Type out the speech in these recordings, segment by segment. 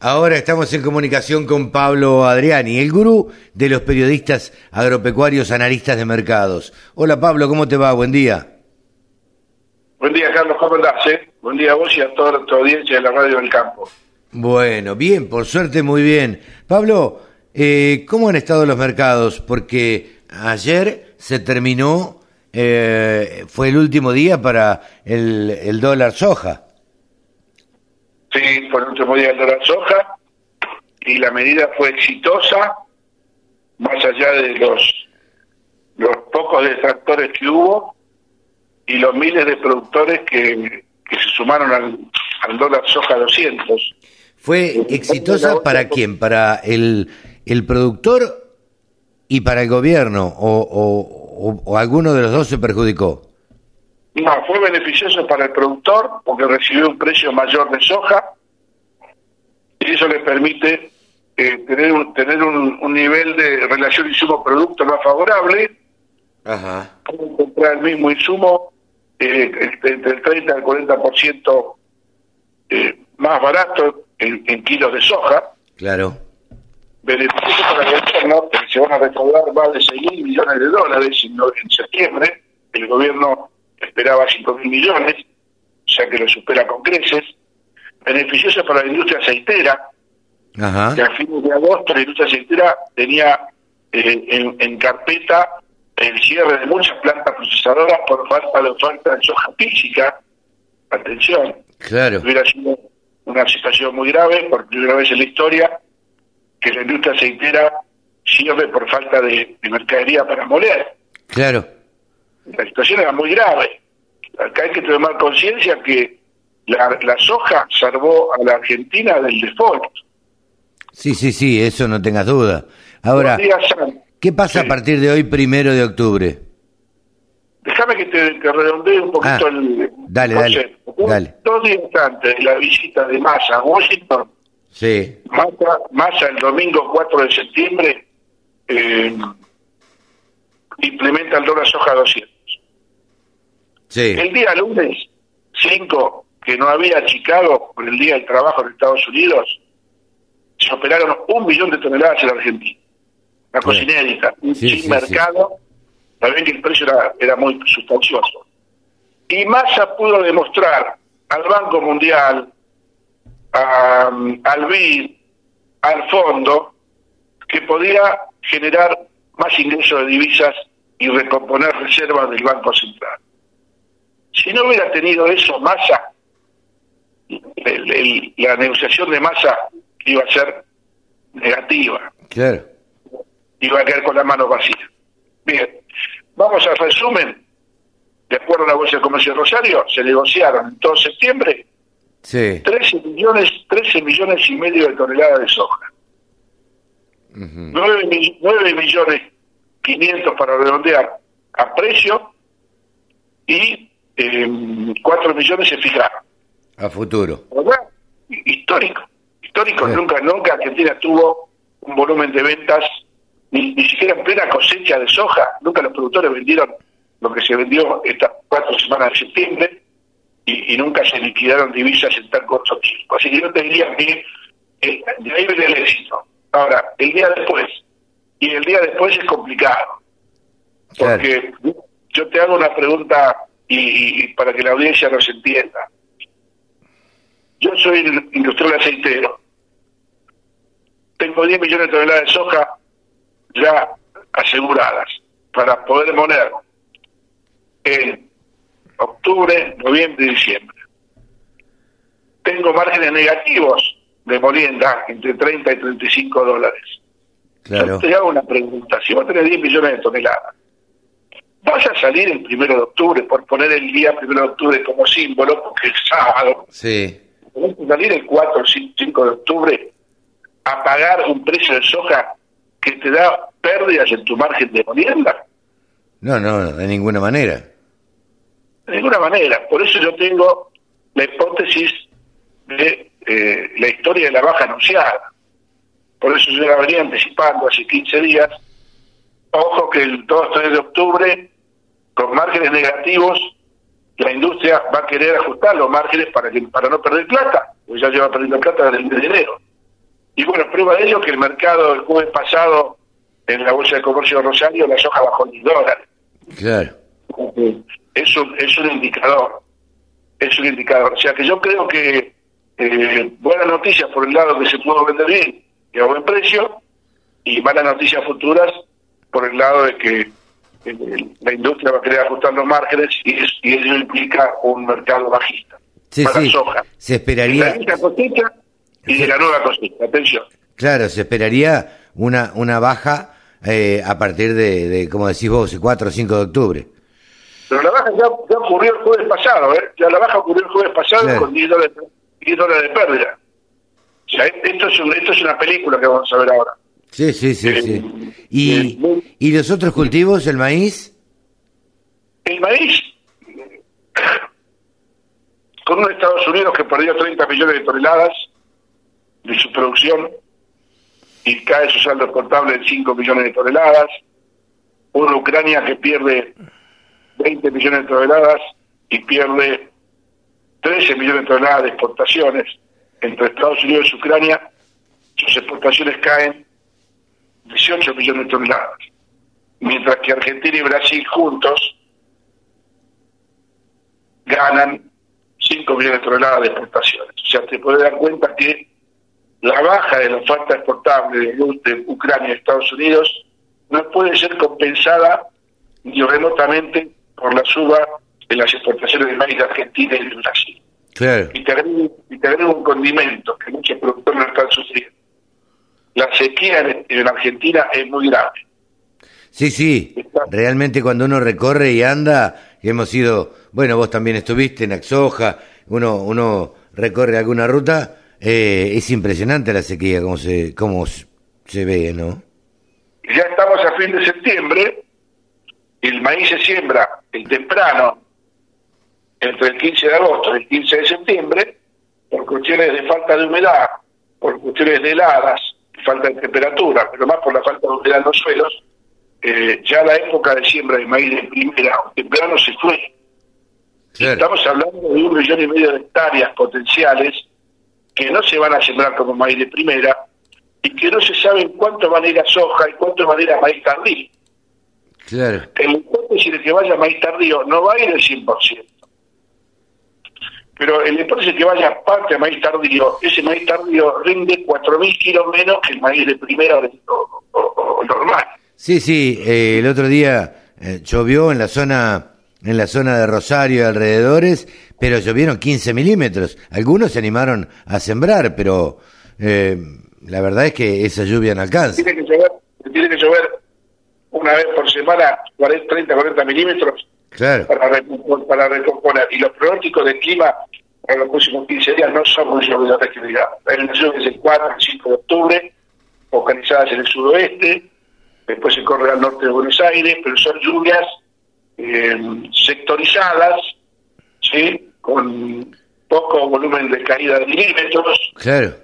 Ahora estamos en comunicación con Pablo Adriani, el gurú de los periodistas agropecuarios analistas de mercados. Hola Pablo, ¿cómo te va? Buen día. Buen día Carlos, ¿cómo andás? Eh? Buen día a vos y a toda tu audiencia de la radio del campo. Bueno, bien, por suerte muy bien. Pablo, eh, ¿cómo han estado los mercados? Porque ayer se terminó, eh, fue el último día para el, el dólar soja. Sí, el último día del dólar soja y la medida fue exitosa, más allá de los, los pocos detractores que hubo y los miles de productores que, que se sumaron al, al dólar soja 200. ¿Fue exitosa para quién? ¿Para el, el productor y para el gobierno? ¿O, o, o alguno de los dos se perjudicó? No, fue beneficioso para el productor porque recibió un precio mayor de soja y eso le permite eh, tener un, tener un, un, nivel de relación insumo-producto más favorable. Ajá. comprar el mismo insumo eh, entre el 30 al 40% eh, más barato en, en, kilos de soja. Claro. Beneficioso para el gobierno, que se van a recaudar más de 6 mil millones de dólares en, en septiembre. El gobierno esperaba 5 mil millones, sea que lo supera con creces. Beneficioso para la industria aceitera, Ajá. que a fines de agosto la industria aceitera tenía eh, en, en, carpeta el cierre de muchas plantas procesadoras por falta de oferta de soja física. Atención. Claro. Hubiera sido una situación muy grave, por primera vez en la historia, que la industria aceitera cierre por falta de, de mercadería para moler. Claro la situación era muy grave. Acá hay que tomar conciencia que la, la, soja salvó a la Argentina del default. Sí, sí, sí, eso no tengas duda. Ahora, ¿qué pasa sí. a partir de hoy, primero de octubre? Déjame que te, te, redondee un poquito ah, el dale, concepto. Dale, dale. Dos días antes de la visita de Massa a Washington, sí. Massa, Massa el domingo 4 de septiembre eh, implementa el dólar soja 200. Sí. El día lunes 5, que no había Chicago por el Día del Trabajo en Estados Unidos, se operaron un millón de toneladas en la Argentina. Una cosa inédita, sí, sin mercado, también que el precio era, era muy sustancioso. Y Massa pudo demostrar al Banco Mundial, a, al BID, al fondo, que podía generar más ingresos de divisas y recomponer reservas del Banco Central. Si no hubiera tenido eso Massa, el, el, la negociación de Massa iba a ser negativa. Claro. Iba a quedar con las manos vacías. Bien, vamos al resumen. De acuerdo a la Bolsa de Comercio de Rosario, se negociaron en todo septiembre sí. 13 millones, 13 millones y medio de toneladas de soja. Uh -huh. 9, 9 millones 500 para redondear a precio y eh, 4 millones se fijaron. A futuro. ¿Verdad? Histórico. Histórico. Sí. Nunca, nunca Argentina tuvo un volumen de ventas, ni, ni siquiera en plena cosecha de soja. Nunca los productores vendieron lo que se vendió estas cuatro semanas de septiembre y, y nunca se liquidaron divisas en tan corto tiempo. Así que yo te diría que eh, de ahí viene el éxito. Ahora, el día después, y el día después es complicado. Porque claro. yo te hago una pregunta y, y, para que la audiencia nos entienda. Yo soy industrial aceitero. Tengo 10 millones de toneladas de soja ya aseguradas para poder poner en octubre, noviembre y diciembre. Tengo márgenes negativos de molienda entre 30 y 35 dólares. Claro. Yo te hago una pregunta. Si vos tenés 10 millones de toneladas, ¿vas a salir el primero de octubre, por poner el día primero de octubre como símbolo, porque es sábado? Sí. ¿Vas a salir el 4 o 5 de octubre a pagar un precio de soja que te da pérdidas en tu margen de molienda? No, no, de ninguna manera. De ninguna manera. Por eso yo tengo la hipótesis de eh, la historia de la baja anunciada. Por eso yo la venía anticipando hace 15 días. Ojo que el 2-3 de octubre, con márgenes negativos, la industria va a querer ajustar los márgenes para que para no perder plata, porque ya lleva perdiendo plata desde el mes de enero. Y bueno, prueba de ello que el mercado el jueves pasado en la Bolsa de Comercio de Rosario la soja bajó 10 dólares. Claro. Es un, es un indicador. Es un indicador. O sea que yo creo que eh, buenas noticias por el lado que se pudo vender bien y a buen precio, y malas noticias futuras por el lado de que eh, la industria va a querer ajustar los márgenes y, y ello implica un mercado bajista. Sí, para sí. soja. Se esperaría. De la cosecha y de la nueva cosecha. Atención. Claro, se esperaría una, una baja eh, a partir de, de, como decís vos, el 4 o 5 de octubre. Pero la baja ya, ya ocurrió el jueves pasado, ¿eh? Ya la baja ocurrió el jueves pasado Claro. con 10 dólares, 10 dólares de pérdida. O sea, esto es, un- esto es una película que vamos a ver ahora. Sí, sí, sí, Eh, sí. ¿Y, eh, ¿Y los otros cultivos, el maíz? El maíz, con un Estados Unidos que perdió 30 millones de toneladas de su producción y cae su saldo contable en 5 millones de toneladas, una Ucrania que pierde 20 millones de toneladas y pierde 13 millones de toneladas de exportaciones entre Estados Unidos y Ucrania, sus exportaciones caen 18 millones de toneladas, mientras que Argentina y Brasil juntos ganan 5 millones de toneladas de exportaciones. O sea, te puedes dar cuenta que la baja de la oferta exportable de, de Ucrania y Estados Unidos no puede ser compensada ni remotamente por la suba en las exportaciones de maíz de Argentina y de Brasil. Claro. Y te agrego, y te agrego un condimento que muchos productores no están sufriendo. La sequía en, en Argentina es muy grave. Sí, sí. Realmente cuando uno recorre y anda, y hemos ido, bueno, vos también estuviste en Axoja, uno, uno recorre alguna ruta, eh, es impresionante la sequía, como se, cómo s- se ve, ¿no? Ya estamos a fin de septiembre, el maíz se siembra el temprano entre el 15 de agosto y el 15 de septiembre, por cuestiones de falta de humedad, por cuestiones de heladas, falta de temperatura, pero más por la falta de humedad en los suelos, eh, ya la época de siembra de maíz de primera o temprano se fue. Estamos hablando de un millón y medio de hectáreas potenciales que no se van a sembrar como maíz de primera y que no se sabe en cuánto van a ir a soja y cuánto van a ir a maíz tardío. Claro. En la hipótesis de que vaya maíz tardío no va a ir el 100%. Pero hipótesis de que vaya parte a maíz tardío, ese maíz tardío rinde 4.000 kilos menos que el maíz de primera o- o normal. Sí, sí, eh, el otro día eh, llovió en la zona en la zona de Rosario y alrededores, pero llovieron 15 milímetros. Algunos se animaron a sembrar, pero eh, la verdad es que esa lluvia no alcanza. Tiene que llover, tiene que llover una vez por semana 40, 30, 40 milímetros Claro, para, recompon- para recomponer. Y los pronósticos de clima para los próximos 15 días no son muy digamos. Hay unas lluvias el 4 y 5 de octubre, focalizadas en el sudoeste, después se corre al norte de Buenos Aires, pero son lluvias eh, sectorizadas, ¿sí? con poco volumen de caída de milímetros, claro,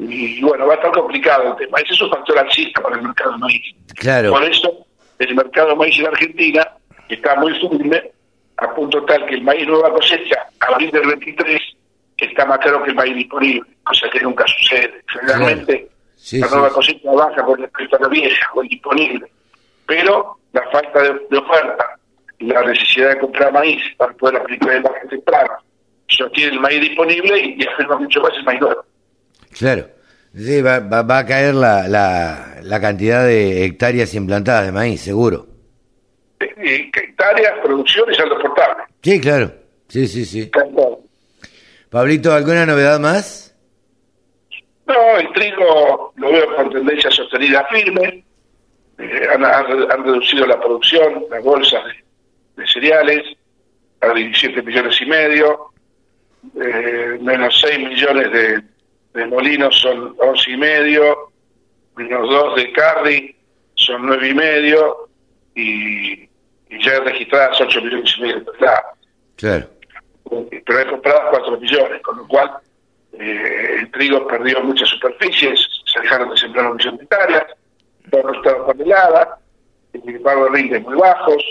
y bueno, va a estar complicado el tema. Ese es un factor alcista para el mercado de maíz. claro. Por eso, el mercado de maíz en Argentina está muy firme, a punto tal que el maíz nueva cosecha, abril del 23, está más caro que el maíz disponible, cosa que nunca sucede. Generalmente, Sí, la nueva sí. cosecha baja con respecto a la vieja o el disponible. Pero la falta de, de oferta y la necesidad de comprar maíz para poder aplicar el margen temprano sostiene el maíz disponible y, y afirma mucho más el maíz nuevo. Claro. Sí, va, va, va a caer la, la, la cantidad de hectáreas implantadas de maíz, seguro. Hectáreas, producción y saldo portable. Sí, claro. Sí, sí, sí. Claro. Pablito, ¿alguna novedad más? No, el trigo lo veo con tendencia sostenida firme. Eh, han, han- han reducido la producción, las bolsas de, de cereales, a 17 millones y medio. Eh, menos 6 millones de, de molinos son 11 y medio. Menos 2 de carry son 9 y medio. Y, y ya registradas 8 millones y medio de toneladas Claro. pero hay compradas 4 millones, con lo cual eh, el trigo perdió muchas superficies, se dejaron de sembrar un millón de hectáreas, todo estado tonelada, el pago de rindes muy bajos,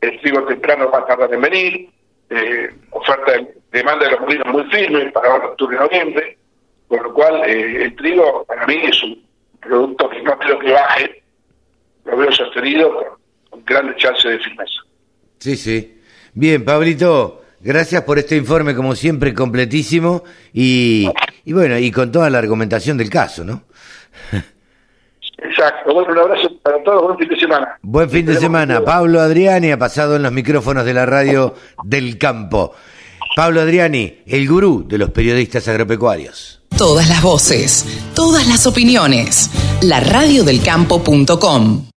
el trigo temprano va a tardar en venir, eh, oferta de demanda de los molinos muy firme para ahora octubre y noviembre, Con lo cual, eh, el trigo para mí es un producto que no creo que baje, lo veo sostenido con grandes chances de firmeza. Sí, sí. Bien, Pablito, gracias por este informe, como siempre, completísimo y, y bueno, y con toda la argumentación del caso, ¿no? Exacto. Bueno, un abrazo para todos. Buen fin de semana. Buen fin de semana. Pablo Adriani ha pasado en los micrófonos de la radio del campo. Pablo Adriani, el gurú de los periodistas agropecuarios. Todas las voces, todas las opiniones. La radiodelcampo.com